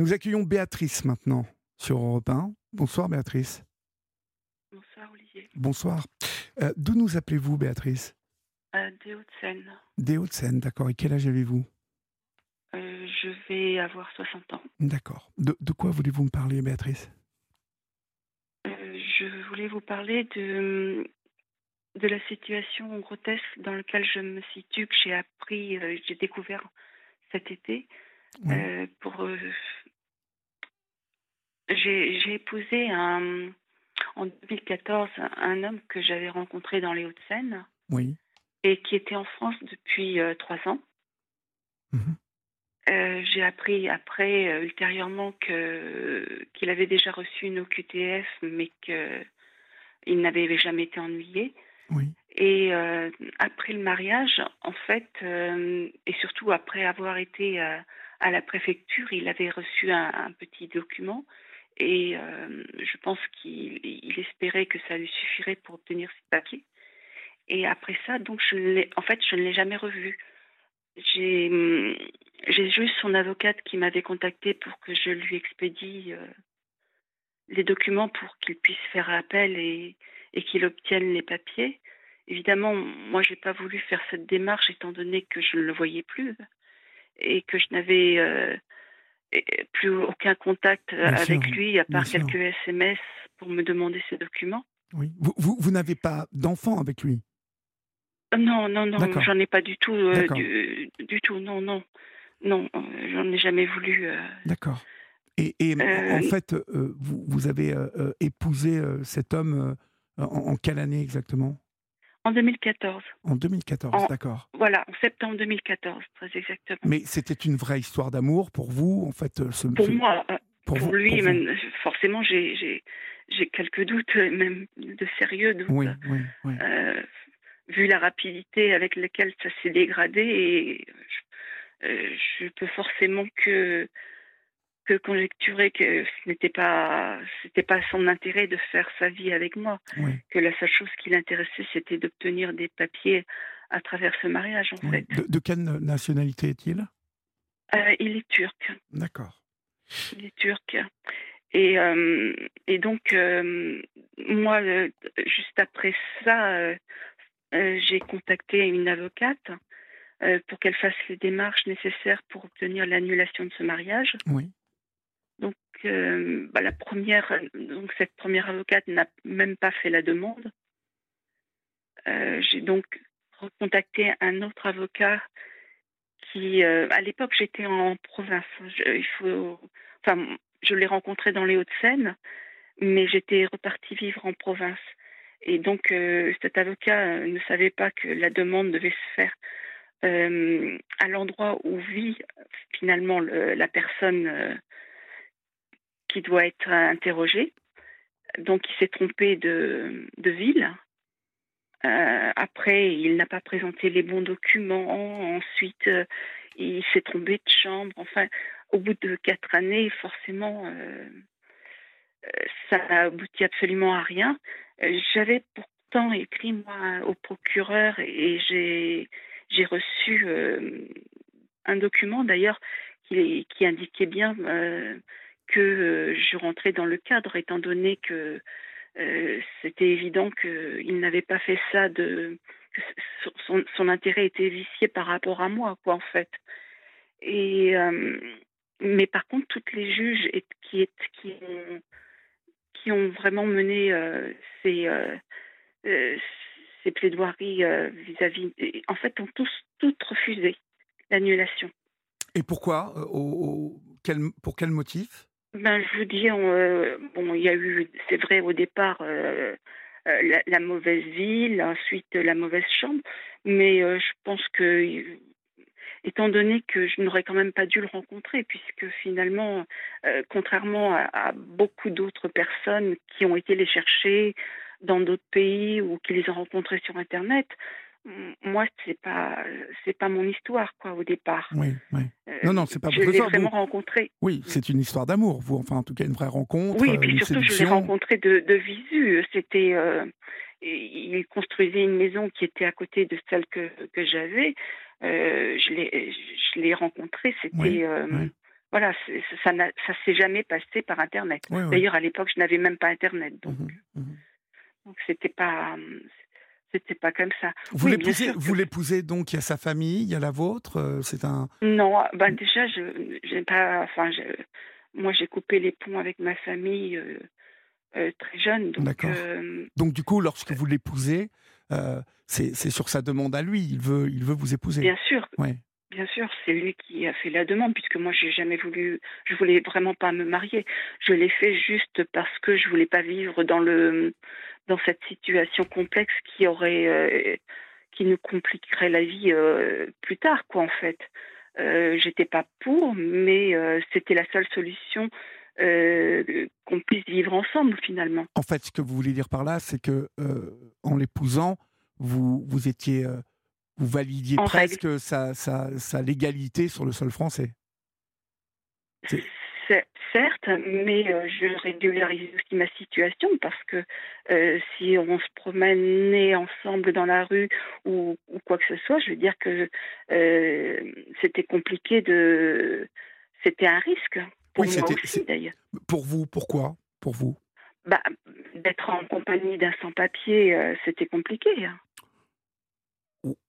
Nous accueillons Béatrice maintenant sur Europe 1. Bonsoir Béatrice. Bonsoir Olivier. Bonsoir. Euh, D'où nous appelez-vous Béatrice? Euh, des Hauts-de-Seine. Des Hauts-de-Seine, d'accord. Et quel âge avez-vous? Euh, je vais avoir 60 ans. D'accord. De, de quoi voulez-vous me parler Béatrice? Euh, je voulais vous parler de, de la situation grotesque dans laquelle je me situe, que j'ai appris, j'ai découvert cet été. Pour, j'ai j'ai épousé un, en 2014 un homme que j'avais rencontré dans les Hauts-de-Seine Oui. et qui était en France depuis euh, trois ans. Mhm. Euh, J'ai appris après, euh, ultérieurement, que qu'il avait déjà reçu une OQTF, mais qu'il n'avait jamais été ennuyé. Oui. Et euh, après le mariage, en fait, et surtout après avoir été à la préfecture, il avait reçu un, un petit document. Et euh, je pense qu'il il espérait que ça lui suffirait pour obtenir ses papiers. Et après ça, donc, je en fait, je ne l'ai jamais revu. J'ai hum, juste son avocate qui m'avait contacté pour que je lui expédie euh, les documents pour qu'il puisse faire appel et, qu'il obtienne les papiers. Évidemment, moi, j'ai pas voulu faire cette démarche étant donné que je ne le voyais plus et que je n'avais euh, plus aucun contact euh, sûr, avec lui à part sûr. quelques SMS pour me demander ces documents. Oui. Vous, vous, vous n'avez pas d'enfant avec lui? Euh, Non, non, non, j'en ai pas du tout, euh, du, du tout, non, non, non, j'en ai jamais voulu. euh. D'accord. Et, et en- Euh, en fait, vous, vous avez épousé cet homme en, en quelle année exactement? En 2014, En 2014, En- d'accord. voilà, en septembre 2014, très exactement. Mais c'était une vraie histoire d'amour pour vous, en fait. euh, ce- Pour ce- moi, euh, pour pour vous- lui, pour même, forcément, j'ai, j'ai, j'ai quelques doutes, euh, même de sérieux doutes. Oui, oui, oui. euh, vu la rapidité avec laquelle ça s'est dégradé et je, euh, je peux forcément que que conjecturer que ce n'était pas c'était pas son intérêt de faire sa vie avec moi. Oui, que la seule chose qui l'intéressait c'était d'obtenir des papiers à travers ce mariage en oui. fait. De, de quelle nationalité est-il? Euh, il est turc. D'accord. il est turc. Et euh, et donc euh, moi juste après ça j'ai contacté une avocate pour qu'elle fasse les démarches nécessaires pour obtenir l'annulation de ce mariage. Oui, Donc, euh, bah, la première, donc cette première avocate n'a même pas fait la demande. Euh, J'ai donc recontacté un autre avocat qui, euh, à l'époque, j'étais en province. Je, il faut, enfin, je l'ai rencontré dans les Hauts-de-Seine, mais j'étais repartie vivre en province. Et donc, cet avocat ne savait pas que la demande devait se faire à l'endroit où vit finalement le- la personne qui doit être interrogée. Donc, il s'est trompé de, ville. Euh, après, il n'a pas présenté les bons documents. Ensuite, euh, il s'est trompé de chambre. Enfin, au bout de quatre années, forcément, euh, ça n'a abouti absolument à rien. J'avais pourtant écrit, moi, au procureur et j'ai reçu euh, un document, d'ailleurs, qui, indiquait bien que euh, je rentrais dans le cadre, étant donné que euh, c'était évident qu'il n'avait pas fait ça de que son- son, intérêt était vicié par rapport à moi, quoi, en fait. Et euh, mais par contre, toutes les juges qui, qui ont qui ont vraiment mené ces ces plaidoiries vis-à-vis, en fait, ont tous toutes refusé l'annulation. Et pourquoi au- quel- Pour quel motif? Ben, je vous dis, euh, bon, il y a eu, c'est vrai, au départ, euh, euh, la, la mauvaise ville, ensuite la mauvaise chambre, mais je pense que, étant donné que je n'aurais quand même pas dû le rencontrer, puisque finalement, contrairement à, à beaucoup d'autres personnes qui ont été les chercher dans d'autres pays ou qui les ont rencontrés sur Internet, moi, c'est pas, c'est pas mon histoire, quoi, au départ. Oui, oui. Euh, Non, non, c'est pas je votre l'ai histoire, vraiment vous- rencontré. Oui, c'est une histoire d'amour, vous. Enfin, en tout cas, une vraie rencontre. Oui, euh, et puis une surtout, je l'ai rencontré de, de visu. C'était, euh, il construisait une maison qui était à côté de celle que, que j'avais. Euh, je l'ai, je rencontré. C'était Oui, euh, oui. voilà, ça ne s'est jamais passé par Internet. D'ailleurs, à l'époque, je n'avais même pas Internet. Donc, mmh mmh donc c'était pas. C'était pas comme ça. Vous l'épousez, vous l'épousez donc il y a sa famille, il y a la vôtre. Euh, c'est un. Non, ben déjà je j'ai pas. Enfin, moi j'ai coupé les ponts avec ma famille euh, euh, très jeune. D'accord. donc du coup, lorsque vous l'épousez, c'est sur sa demande à lui. Il veut il veut vous épouser. Bien sûr. Ouais. Bien sûr, c'est lui qui a fait la demande, puisque moi, j'ai jamais voulu, je voulais vraiment pas me marier. Je l'ai fait juste parce que je voulais pas vivre dans le, dans cette situation complexe qui aurait, euh, qui nous compliquerait la vie euh, plus tard, quoi, en fait. Euh, J'étais pas pour, mais c'était la seule solution qu'on puisse vivre ensemble, finalement. En fait, ce que vous voulez dire par là, c'est que en l'épousant, vous, vous étiez vous validiez presque sa, sa, légalité sur le sol français. Certes, mais euh, je régularise aussi ma situation parce que euh, si on se promenait ensemble dans la rue ou, quoi que ce soit, je veux dire que euh, c'était compliqué de. C'était un risque pour moi aussi d'ailleurs. Pour vous, pourquoi? Pour vous? Bah, D'être en compagnie d'un sans-papier, c'était compliqué. Hein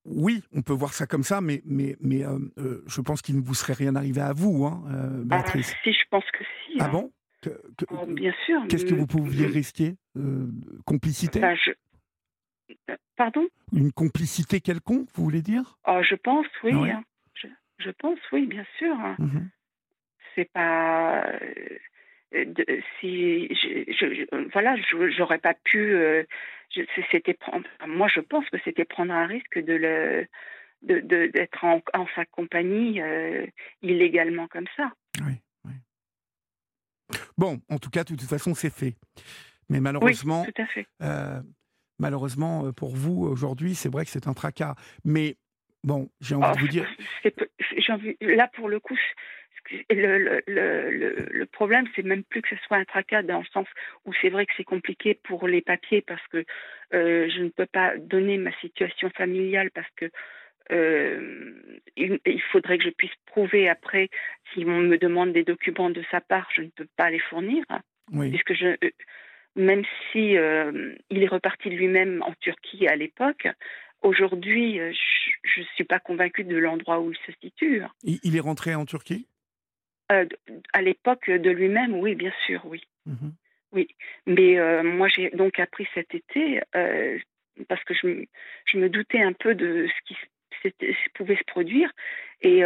oui, on peut voir ça comme ça, mais, mais, mais euh, euh, je pense qu'il ne vous serait rien arrivé à vous, hein, euh, ah, Béatrice. si, je pense que si. Ah hein. bon? Oh, Bien sûr. Qu'est-ce que vous pouviez risquer Complicité? Bah, Pardon? Une complicité quelconque, vous voulez dire? Oh, Je pense, oui. Hein. je, pense, oui, bien sûr. Mmh C'est pas. Si je, voilà, j'aurais pas pu c'était moi je pense que c'était prendre un risque de le d'être en, sa compagnie euh, illégalement comme ça. Oui, oui. Bon, en tout cas, de toute façon, c'est fait. Mais malheureusement, tout à fait. Euh, malheureusement euh, pour vous aujourd'hui, c'est vrai que c'est un tracas. Mais bon, j'ai envie de vous dire. Envie, là, pour le coup, le, le, le, problème, c'est même plus que ce soit un tracas dans le sens où c'est vrai que c'est compliqué pour les papiers parce que euh, je ne peux pas donner ma situation familiale parce que euh, il, faudrait que je puisse prouver après si on me demande des documents de sa part, je ne peux pas les fournir. Puisque je euh, même si il est reparti lui-même en Turquie à l'époque, aujourd'hui, je ne suis pas convaincue de l'endroit où il se situe. Il est rentré en Turquie? Euh, à l'époque de lui-même, oui, bien sûr, oui. Mmh oui. Mais euh, moi, j'ai donc appris cet été, euh, parce que je, je, me doutais un peu de ce qui pouvait se produire. Et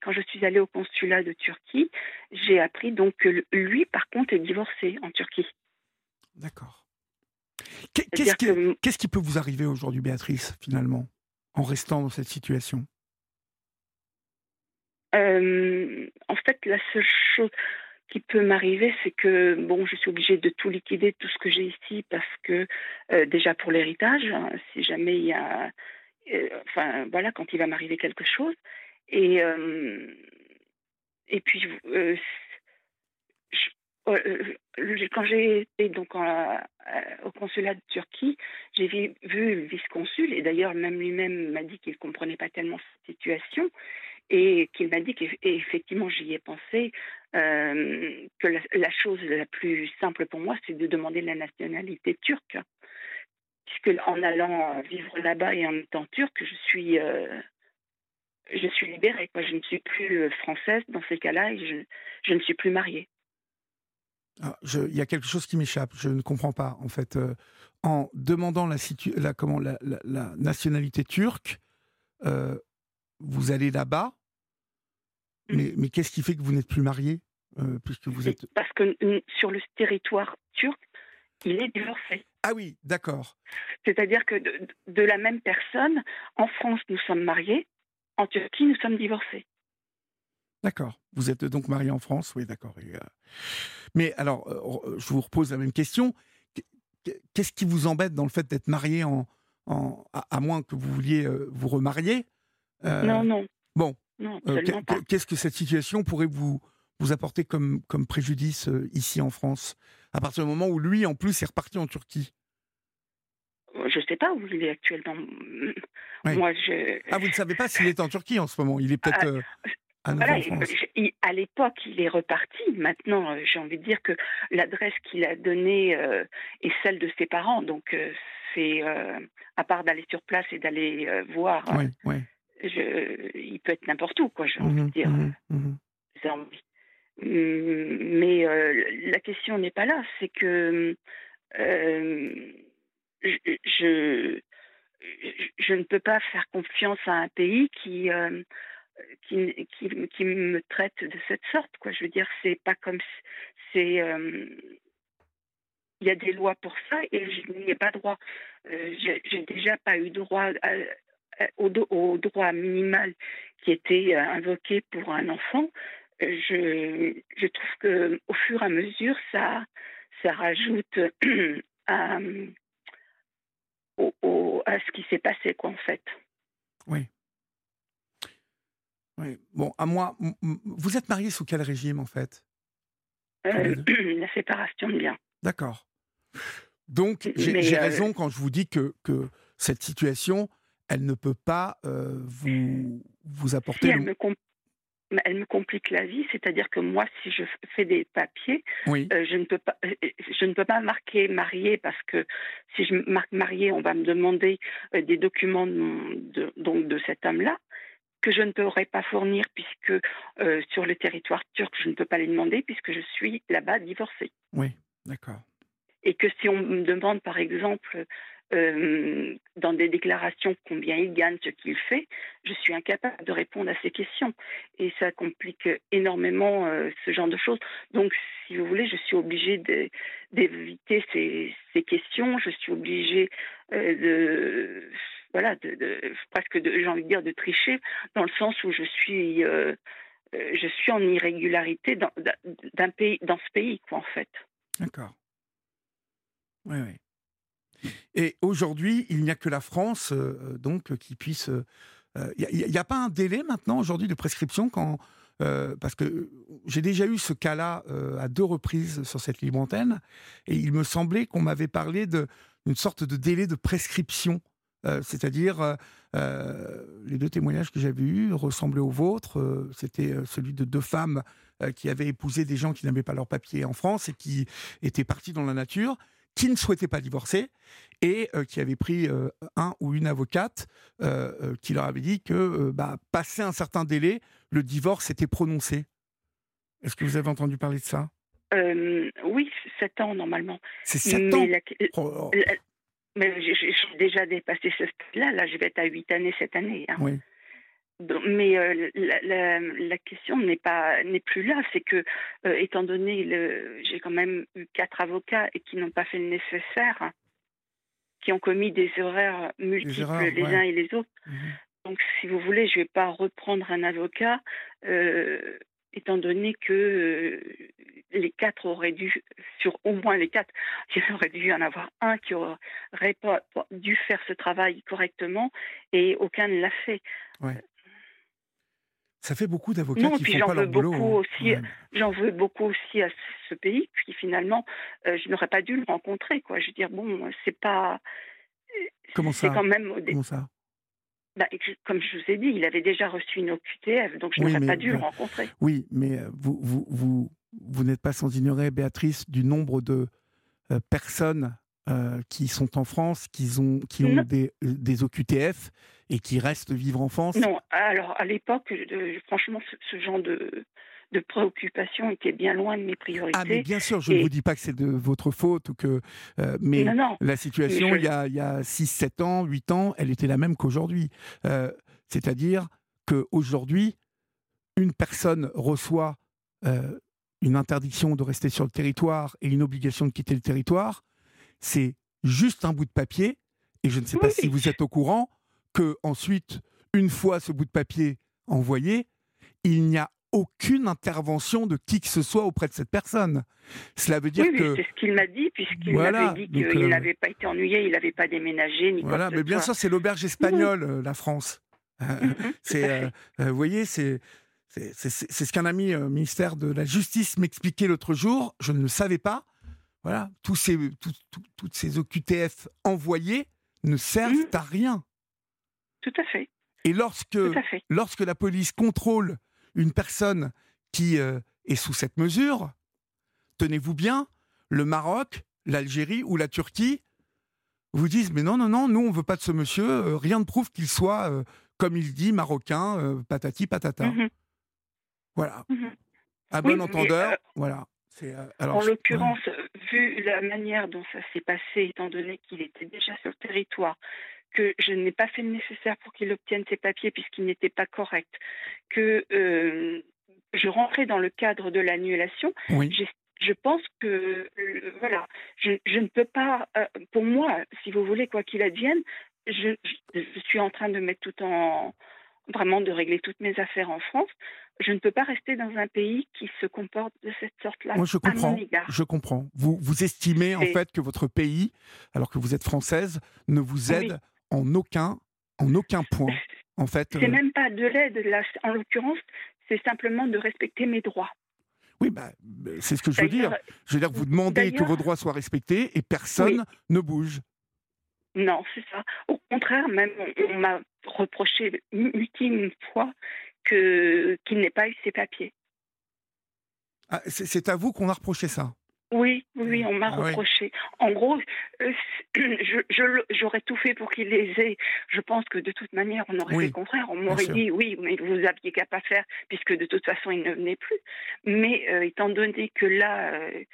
quand je suis allée au consulat de Turquie, j'ai appris donc que lui, par contre, est divorcé en Turquie. D'accord. Qu'est-ce qui, qu'est-ce qui peut vous arriver aujourd'hui, Béatrice, finalement, en restant dans cette situation? Euh, en fait, la seule chose qui peut m'arriver, c'est que bon, je suis obligée de tout liquider, tout ce que j'ai ici, parce que euh, déjà pour l'héritage, hein, si jamais il y a, euh, enfin voilà, quand il va m'arriver quelque chose, et et puis quand j'ai été donc au consulat de Turquie, j'ai vu, vu, le vice-consul et d'ailleurs même lui-même m'a dit qu'il comprenait pas tellement cette situation et qu'il m'a dit qu'effectivement j'y ai pensé, euh, que la, chose la plus simple pour moi, c'est de demander la nationalité turque. Puisque en allant vivre là-bas et en étant turque, je suis, euh, je suis libérée. Quoi. Je ne suis plus euh, française dans ces cas-là et je, je, ne suis plus mariée. Ah, il y a quelque chose qui m'échappe, je ne comprends pas. En fait, en demandant la, nationalité turque, vous allez là-bas, Mais, qu'est-ce qui fait que vous n'êtes plus marié euh, puisque vous êtes... Parce que sur le territoire turc, il est divorcé. Ah oui, d'accord. C'est-à-dire que de, la même personne, en France, nous sommes mariés, en Turquie, nous sommes divorcés. D'accord. Vous êtes donc marié en France, oui, d'accord. Euh, mais alors, euh, je vous repose la même question. Qu'est-ce qui vous embête dans le fait d'être marié en, en à, moins que vous vouliez vous remarier Non, non. Bon, euh, qu'est-ce que cette situation pourrait vous, vous apporter comme, comme préjudice euh, ici en France À partir du moment où lui, en plus, est reparti en Turquie? Je ne sais pas où il est actuellement. Moi, je... Ah, vous ne savez pas s'il est en Turquie en ce moment? Il est peut-être. Euh à, France. à l'époque, il est reparti. Maintenant, j'ai envie de dire que l'adresse qu'il a donnée est celle de ses parents. Donc, c'est à part d'aller sur place et d'aller voir. Oui, oui. Je, il peut être n'importe où, quoi. J'ai envie de Mhm, dire. mhm, mhm. Hum, Mais euh, la question n'est pas là, c'est que euh, je, je, je ne peux pas faire confiance à un pays qui, euh, qui, qui, qui me traite de cette sorte. Quoi. Je veux dire, c'est pas comme. C'est. il y a des lois pour ça et je n'y ai pas droit. J'ai déjà pas eu droit à- au, do- au droit minimal qui était euh, invoqué pour un enfant. Euh, Je, je trouve que au fur et à mesure, ça, ça rajoute à, au- au- à ce qui s'est passé, quoi, en fait. Oui. Oui. Bon, à moi, vous êtes marié sous quel régime en fait? Euh, la séparation de biens. D'accord. Donc, j'ai euh, raison quand je vous dis que, que cette situation, elle ne peut pas euh, vous, vous Si apporter. elle le- me, com- elle me complique la vie, c'est-à-dire que moi, si je fais des papiers, Oui, Euh, je ne peux pas euh, je ne peux pas marquer marié parce que si je marque marié on va me demander euh, des documents de, de- donc de cet homme là que je ne pourrai pas fournir puisque sur le territoire turc je ne peux pas les demander puisque je suis là-bas divorcée oui, d'accord. et que si on me demande par exemple euh, dans des déclarations combien il gagne, ce qu'il fait, je suis incapable de répondre à ces questions. Et ça complique énormément euh, ce genre de choses. Donc, si vous voulez, je suis obligée d'éviter ces, questions. Je suis obligée euh, de, voilà, de, de- presque, j'ai envie de dire, de tricher, dans le sens où je suis, je suis en irrégularité dans, dans ce pays, quoi, en fait. D'accord. Oui, oui. Et aujourd'hui, il n'y a que la France, euh, donc, qui puisse. Il n'y a, pas un délai maintenant, aujourd'hui, de prescription euh, parce que j'ai déjà eu ce cas-là euh, à deux reprises sur cette libre antenne, et il me semblait qu'on m'avait parlé d'une sorte de délai de prescription. Euh, C'est-à-dire, euh, euh, les deux témoignages que j'avais eus ressemblaient aux vôtres. Euh, C'était euh, celui de deux femmes euh, qui avaient épousé des gens qui n'avaient pas leur papier en France et qui étaient partis dans la nature, qui ne souhaitaient pas divorcer et euh, qui avaient pris euh, un ou une avocate euh, qui leur avait dit que, bah, passé un certain délai, le divorce était prononcé. Est-ce que vous avez entendu parler de ça? Oui, 7 ans normalement. C'est sept Mais ans la- Oh, la- mais j'ai déjà dépassé ce stade-là. Là, je vais être à 8 années cette année. hein. Oui, mais euh, la, la- la question n'est pas n'est plus là. C'est que, euh, étant donné le, j'ai quand même eu quatre avocats et qui n'ont pas fait le nécessaire, qui ont commis des erreurs multiples erreurs, les ouais. uns et les autres. Mhm. Donc, si vous voulez, je ne vais pas reprendre un avocat, euh, étant donné que les quatre auraient dû, sur au moins les quatre, il y aurait dû y en avoir un qui aurait pas, pas dû faire ce travail correctement et aucun ne l'a fait. Ça fait beaucoup d'avocats qui font j'en pas leur veux boulot. beaucoup hein. aussi, Ouais. J'en veux beaucoup aussi à ce pays, puis finalement, euh, je n'aurais pas dû le rencontrer. Quoi. Je veux dire, bon, c'est pas. Comment ça quand même. Comment ça bah, comme je vous ai dit, il avait déjà reçu une OQTF, donc je Oui, n'aurais pas dû le rencontrer. Oui, mais euh, vous, vous, vous, vous n'êtes pas sans ignorer, Béatrice, du nombre de euh, personnes euh, qui sont en France, qui ont, qui ont des, euh, des OQTF et qui restent vivre en France? Non, alors à l'époque, je- franchement, ce, ce genre de, de préoccupation était bien loin de mes priorités. Ah, mais bien sûr, je ne vous dis pas que c'est de votre faute ou que. euh, mais non, non. la situation, Mais je- il y a, il y a 6, 7 ans, 8 ans, elle était la même qu'aujourd'hui. Euh, C'est-à-dire qu'aujourd'hui, une personne reçoit euh, une interdiction de rester sur le territoire et une obligation de quitter le territoire. C'est juste un bout de papier. Et je ne sais pas si vous êtes au courant que ensuite, une fois ce bout de papier envoyé, il n'y a aucune intervention de qui que ce soit auprès de cette personne. Cela veut dire Oui, oui, que c'est ce qu'il m'a dit, puisqu'il Voilà, m'avait dit qu'il euh, n'avait pas été ennuyé, il n'avait pas déménagé, ni Voilà, mais bien sûr, c'est l'auberge espagnole, euh, la France. Euh, c'est, euh, vous voyez, c'est, c'est, c'est- c'est- c'est ce qu'un ami euh, ministère de la Justice m'expliquait l'autre jour. Je ne le savais pas. Voilà, tous ces, tout- tout- toutes ces OQTF envoyés ne servent Mhm. à rien. Tout à fait, Et lorsque, fait. lorsque la police contrôle une personne qui est sous cette mesure, tenez-vous bien, le Maroc, l'Algérie ou la Turquie vous disent mais non, non, non, nous on veut pas de ce monsieur, rien ne prouve qu'il soit, comme il dit, marocain, patati patata. Mmh voilà. Mmh à bon entendeur, voilà. En l'occurrence, vu la manière dont ça s'est passé, étant donné qu'il était déjà sur le territoire, que je n'ai pas fait le nécessaire pour qu'il obtienne ses papiers puisqu'il n'était pas correct, que euh, je rentrais dans le cadre de l'annulation, je pense que euh, voilà, je, ne peux pas, euh, pour moi, si vous voulez, quoi qu'il advienne, je, suis en train de mettre tout en vraiment de régler toutes mes affaires en France. Je ne peux pas rester dans un pays qui se comporte de cette sorte-là. Moi, je comprends. Je comprends. Vous, vous estimez en fait que votre pays, alors que vous êtes française, ne vous aide en aucun, en aucun point. En fait, c'est euh, même pas de l'aide. En l'occurrence, c'est simplement de respecter mes droits. Oui, bah, c'est ce que je veux dire. Je veux dire que vous demandez que vos droits soient respectés et personne ne bouge. Non, c'est ça. Au contraire, même on, m'a reproché une fois que qu'il n'ait pas eu ses papiers. Ah, c'est à vous qu'on a reproché ça? Oui, oui, on m'a ah reproché. En gros, euh, j'aurais tout fait pour qu'il les ait. Je pense que de toute manière, on aurait fait le contraire. On m'aurait dit oui, mais vous aviez qu'à pas faire, puisque de toute façon, il ne venait plus. Mais euh, étant donné que là, euh,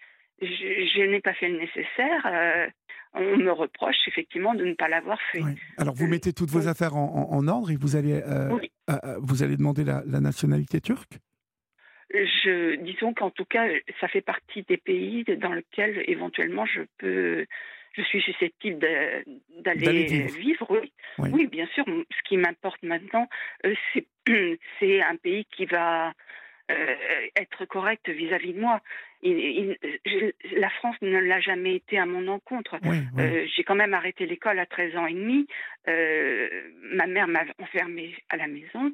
je, n'ai pas fait le nécessaire, on me reproche effectivement de ne pas l'avoir fait. Alors, vous mettez toutes vos affaires en, ordre et vous allez, vous allez demander la nationalité turque? Je, disons qu'en tout cas, ça fait partie des pays dans lesquels éventuellement je peux, je suis susceptible d'aller vivre. oui. oui. bien sûr. Ce qui m'importe maintenant, euh, c'est un pays qui va euh, être correct vis-à-vis de moi. la France ne l'a jamais été à mon encontre. Euh, j'ai quand même arrêté l'école à 13 ans et demi. ma mère m'a enfermée à la maison.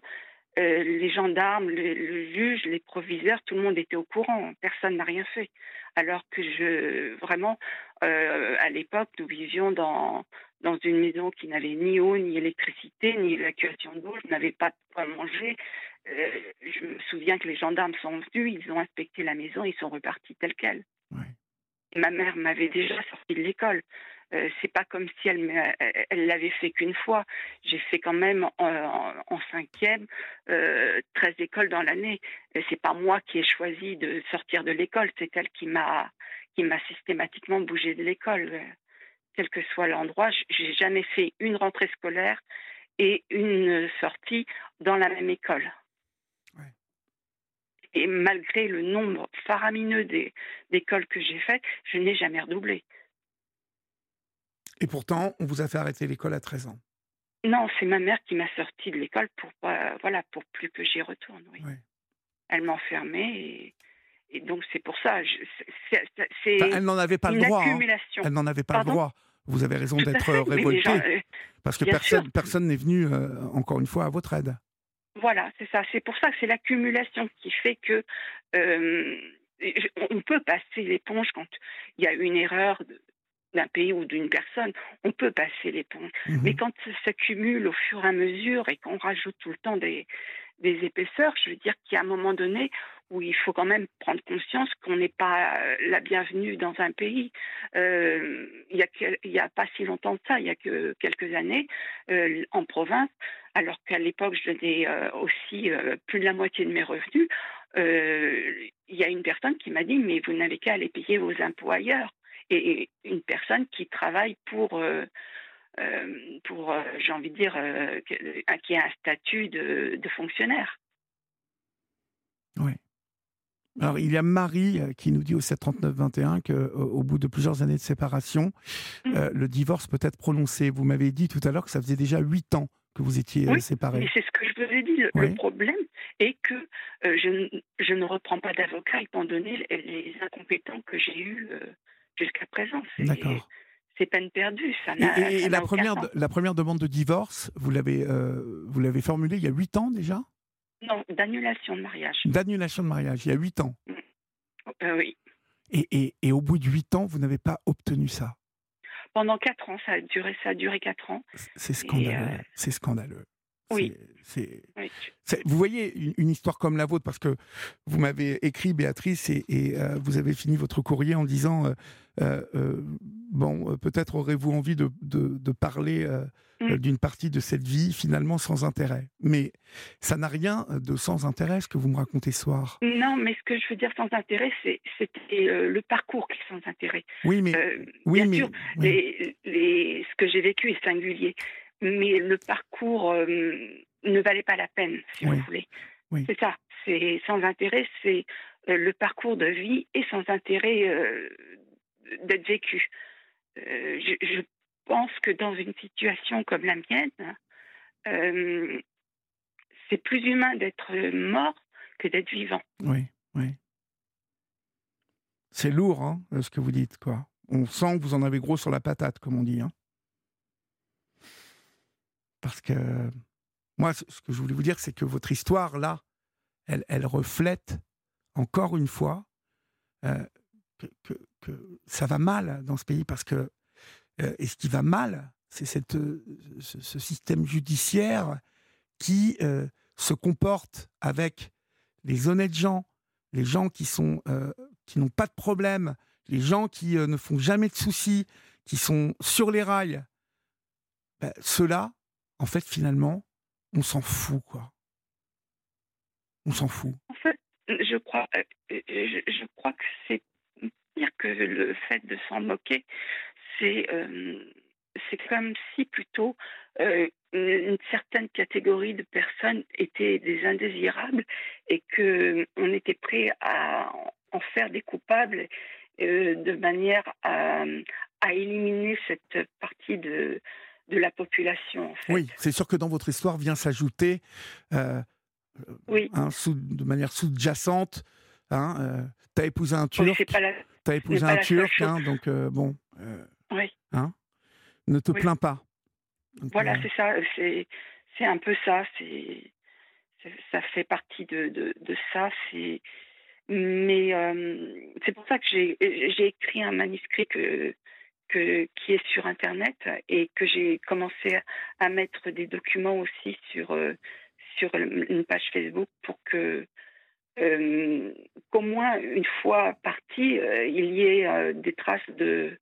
Euh, les gendarmes, le, juge, les proviseurs, tout le monde était au courant. Personne n'a rien fait. Alors que je, vraiment, euh, à l'époque, nous vivions dans, dans une maison qui n'avait ni eau, ni électricité, ni évacuation d'eau. Je n'avais pas de quoi manger. Euh, je me souviens que les gendarmes sont venus, ils ont inspecté la maison, ils sont repartis tels quels. Ma mère m'avait déjà sorti de l'école. Euh, c'est pas comme si elle elle l'avait fait qu'une fois. J'ai fait quand même en, cinquième euh, 13 écoles dans l'année. C'est pas moi qui ai choisi de sortir de l'école, c'est elle qui m'a qui m'a systématiquement bougé de l'école, quel que soit l'endroit. J'ai jamais fait une rentrée scolaire et une sortie dans la même école. Et malgré le nombre faramineux d'écoles que j'ai faites, je n'ai jamais redoublé. Et pourtant, on vous a fait arrêter l'école à 13 ans. Non, c'est ma mère qui m'a sorti de l'école pour voilà pour plus que j'y retourne. Oui. Elle m'a enfermée et, donc c'est pour ça. elle n'en avait pas le droit. Hein. Elle n'en avait pas le droit. Vous avez raison d'être révolté euh, parce que personne personne n'est venu euh, encore une fois à votre aide. Voilà, c'est ça. C'est pour ça que c'est l'accumulation qui fait que euh, on peut passer l'éponge quand il y a une erreur d'un pays ou d'une personne, on peut passer l'éponge. Mhm. Mais quand ça s'accumule au fur et à mesure et qu'on rajoute tout le temps des, des épaisseurs, je veux dire a un moment donné où il faut quand même prendre conscience qu'on n'est pas euh, la bienvenue dans un pays. Euh, il n'y a, a, pas si longtemps que ça, il y a que quelques années, euh, en province, alors qu'à l'époque je donnais aussi plus de la moitié de mes revenus, il y a une personne qui m'a dit mais vous n'avez qu'à aller payer vos impôts ailleurs et une personne qui travaille pour, pour j'ai envie de dire, qui a un statut de, fonctionnaire. Oui. Alors, il y a Marie qui nous dit au 739-21 qu'au bout de plusieurs années de séparation, mmh. le divorce peut être prononcé. Vous m'avez dit tout à l'heure que ça faisait déjà huit ans que vous étiez oui, séparés. c'est ce que je vous ai dit. Le, problème est que je, je, ne reprends pas d'avocat étant donné les, incompétents que j'ai eus jusqu'à présent. C'est peine perdue. Ça et, et la, première, la première demande de divorce, vous l'avez euh, vous l'avez formulée il y a huit ans déjà? Non, d'annulation de mariage. D'annulation de mariage, il y a huit ans. Mm. Euh, oui. Et, et, et, au bout de huit ans, vous n'avez pas obtenu ça? Pendant quatre ans, ça a duré, ça a duré quatre ans. C'est scandaleux. Euh, c'est scandaleux. Oui. Vous voyez une, histoire comme la vôtre, parce que vous m'avez écrit, Béatrice, et, euh, vous avez fini votre courrier en disant euh, euh, Bon, peut-être aurez-vous envie de, de, parler mm. d'une partie de cette vie finalement sans intérêt. Mais ça n'a rien de sans intérêt, ce que vous me racontez ce soir. Non, mais ce que je veux dire sans intérêt, c'était le parcours qui est sans intérêt. Oui, mais. oui, bien sûr, Les, les, ce que j'ai vécu est singulier mais le parcours euh, ne valait pas la peine, si vous voulez. C'est ça, c'est sans intérêt, c'est euh, le parcours de vie et sans intérêt euh, d'être vécu. Je, je, pense que dans une situation comme la mienne, c'est plus humain d'être mort que d'être vivant. Oui, oui. C'est lourd, hein, ce que vous dites, quoi. On sent que vous en avez gros sur la patate, comme on dit. Hein. Parce que moi, ce que je voulais vous dire, c'est que votre histoire, là, elle, elle reflète encore une fois euh, que, ça va mal dans ce pays parce que euh, et ce qui va mal, c'est cette ce, ce, système judiciaire qui euh, se comporte avec les honnêtes gens, les gens qui sont qui n'ont pas de problème, les gens qui ne font jamais de soucis, qui sont sur les rails. Ben, Ceux-là, en fait, finalement, on s'en fout, quoi. On s'en fout. En fait, je crois, euh, euh, je, crois que c'est pire que le fait de s'en moquer. C'est euh, c'est comme si plutôt une certaine catégorie de personnes étaient des indésirables et que on était prêt à en faire des coupables de manière à, à éliminer cette partie de de la population. Oui, c'est sûr que dans votre histoire vient s'ajouter, euh, oui. sous, de manière sous-jacente, hein, euh, t'as épousé un Turc, oui, t'as épousé un Turc, hein, donc euh, bon, euh, oui. hein, ne te plains pas. voilà, c'est ça, c'est c'est un peu ça, c'est ça fait partie de, de, de ça, c'est mais c'est pour ça que j'ai écrit un manuscrit que qui est sur Internet et que j'ai commencé à mettre des documents aussi sur, euh, sur une page Facebook pour que euh, qu'au moins une fois parti, euh, il y ait des traces de,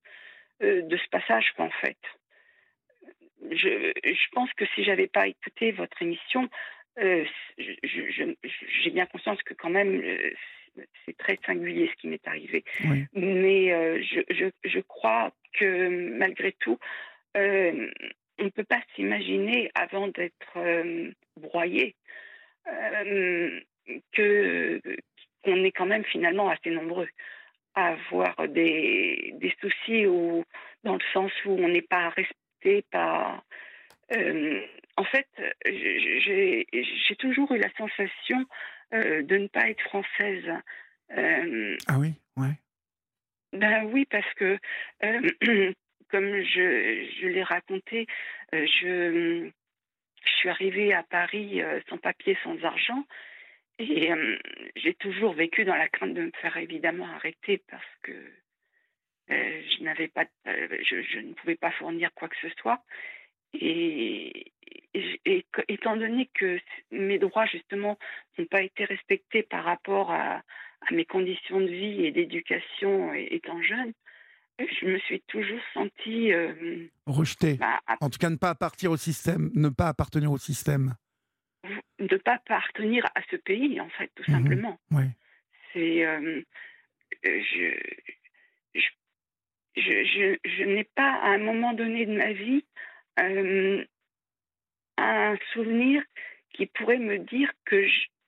de ce passage, en fait. Je, je pense que si j'avais pas écouté votre émission, j'ai bien conscience que quand même c'est très singulier ce qui m'est arrivé. Mais euh, je, je, je, crois que malgré tout, euh, on ne peut pas s'imaginer avant d'être euh, broyé que qu'on est quand même finalement assez nombreux à avoir des, des soucis ou dans le sens où on n'est pas respecté par en fait, j'ai toujours eu la sensation euh, de ne pas être française. Euh, ah oui, ouais. Ben oui, parce que euh, comme je, je l'ai raconté, je, je suis arrivée à Paris sans papier, sans argent. Et j'ai toujours vécu dans la crainte de me faire évidemment arrêter parce que je n'avais pas, je, je, ne pouvais pas fournir quoi que ce soit. Et, et, étant donné que mes droits, justement, n'ont pas été respectés par rapport à, mes conditions de vie et d'éducation étant jeune, je me suis toujours sentie... Euh, Rejetée. Bah, en tout cas, ne pas appartenir au système. Ne pas appartenir au système. Ne pas appartenir à ce pays, en fait, tout mhm. simplement. Oui. C'est... Euh, je, je, je, je n'ai pas, à un moment donné de ma vie, euh, un souvenir qui pourrait me dire que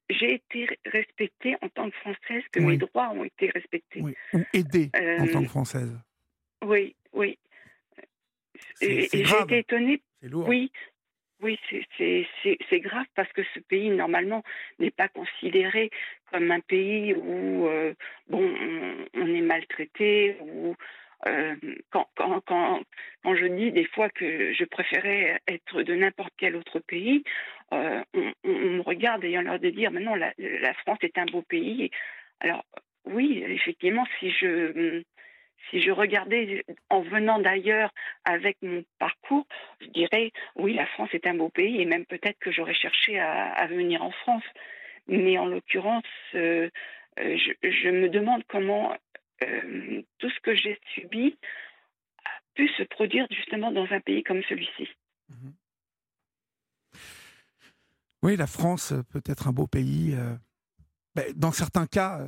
j'ai été respectée en tant que Française, que mes droits ont été respectés. Oui. Ou aidée en tant que euh, Française. Oui, oui. Et, j'ai été étonnée. C'est lourd. Oui, oui, c'est grave parce que ce pays, normalement, n'est pas considéré comme un pays où euh, bon, on, est maltraité, où euh, quand, je dis des fois que je préférais être de n'importe quel autre pays, euh, on, me regarde ayant l'air de dire maintenant la, la, France est un beau pays. Alors oui, effectivement, si je regardais en venant d'ailleurs avec mon parcours, je dirais oui, la France est un beau pays et même peut-être que j'aurais cherché à, venir en France. Mais en l'occurrence, euh, je, me demande comment euh, tout ce que j'ai subi a pu se produire justement dans un pays comme celui-ci. Mhm. Oui, la France peut être un beau pays. Ben, dans certains cas,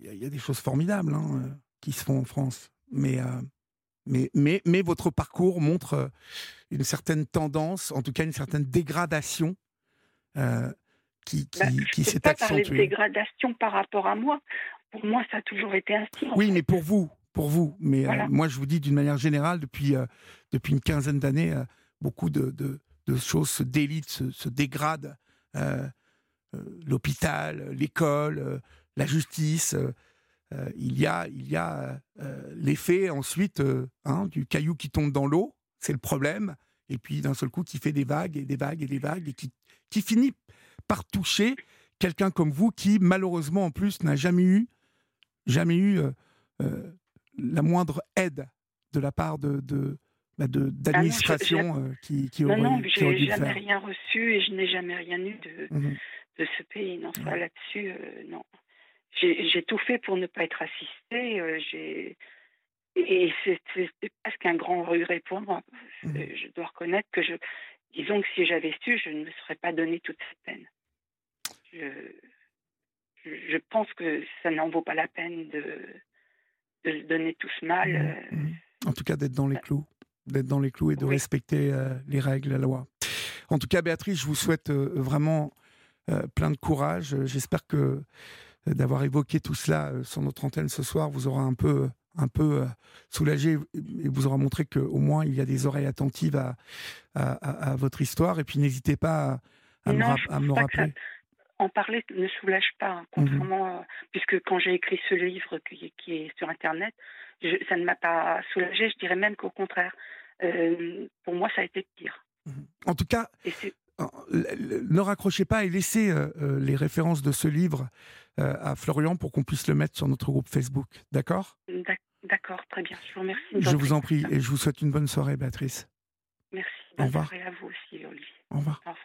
il y, a des choses formidables. Hein, qui se font en France. Mais, euh, mais, mais, mais votre parcours montre euh, une certaine tendance, en tout cas une certaine dégradation euh, qui, qui, bah, qui s'est accentuée. Je de dégradation par rapport à moi. Pour moi, ça a toujours été ainsi. Oui, mais pour vous, pour vous. Mais moi, je vous dis d'une manière générale, depuis, depuis une quinzaine d'années, beaucoup de, de, de, choses se délitent, se, se dégradent. L'hôpital, l'école, la justice, euh, il y a, il y a euh, l'effet ensuite euh, hein, du caillou qui tombe dans l'eau, c'est le problème, et puis d'un seul coup qui fait des vagues et des vagues et des vagues et qui, qui finit par toucher quelqu'un comme vous qui malheureusement en plus n'a jamais eu jamais eu la moindre aide de la part de, de bah, ah d'administration qui, qui, aurait, non, non, j'ai jamais rien reçu et je n'ai jamais rien eu de, mmh de ce pays. Non, ça là-dessus, non j'ai tout fait pour ne pas être assistée. Euh, j'ai et c'est presque un grand regret pour moi. Mmh. Euh, je dois reconnaître que je, disons que si j'avais su, je ne me serais pas donné toute cette peine. Je, je pense que ça n'en vaut pas la peine de, de donner tout ce mal. Mmh, mmh. En tout cas, d'être dans les clous, d'être dans les clous et de respecter euh, les règles, la loi. En tout cas, Béatrice, je vous souhaite vraiment plein de courage. J'espère que d'avoir évoqué tout cela euh, sur notre antenne ce soir vous aura un peu un peu euh, soulagé et vous aura montré qu'au moins il y a des oreilles attentives à, à, votre histoire. Et puis n'hésitez pas à, me, rappeler. En parler ne soulage pas, hein, mmh contrairement, puisque quand j'ai écrit ce livre qui, qui est sur Internet, ça ne m'a pas soulagé. Je dirais même qu'au contraire, euh, pour moi, ça a été pire. Mmh en tout cas, ne raccrochez pas et laissez les références de ce livre euh, à Florian pour qu'on puisse le mettre sur notre groupe Facebook. D'accord? D'accord, très bien. Je vous remercie. Je vous en prie et je vous souhaite une bonne soirée, Béatrice. Merci. Bonne Au revoir. soirée à vous aussi, Olivier. Au revoir. Au revoir.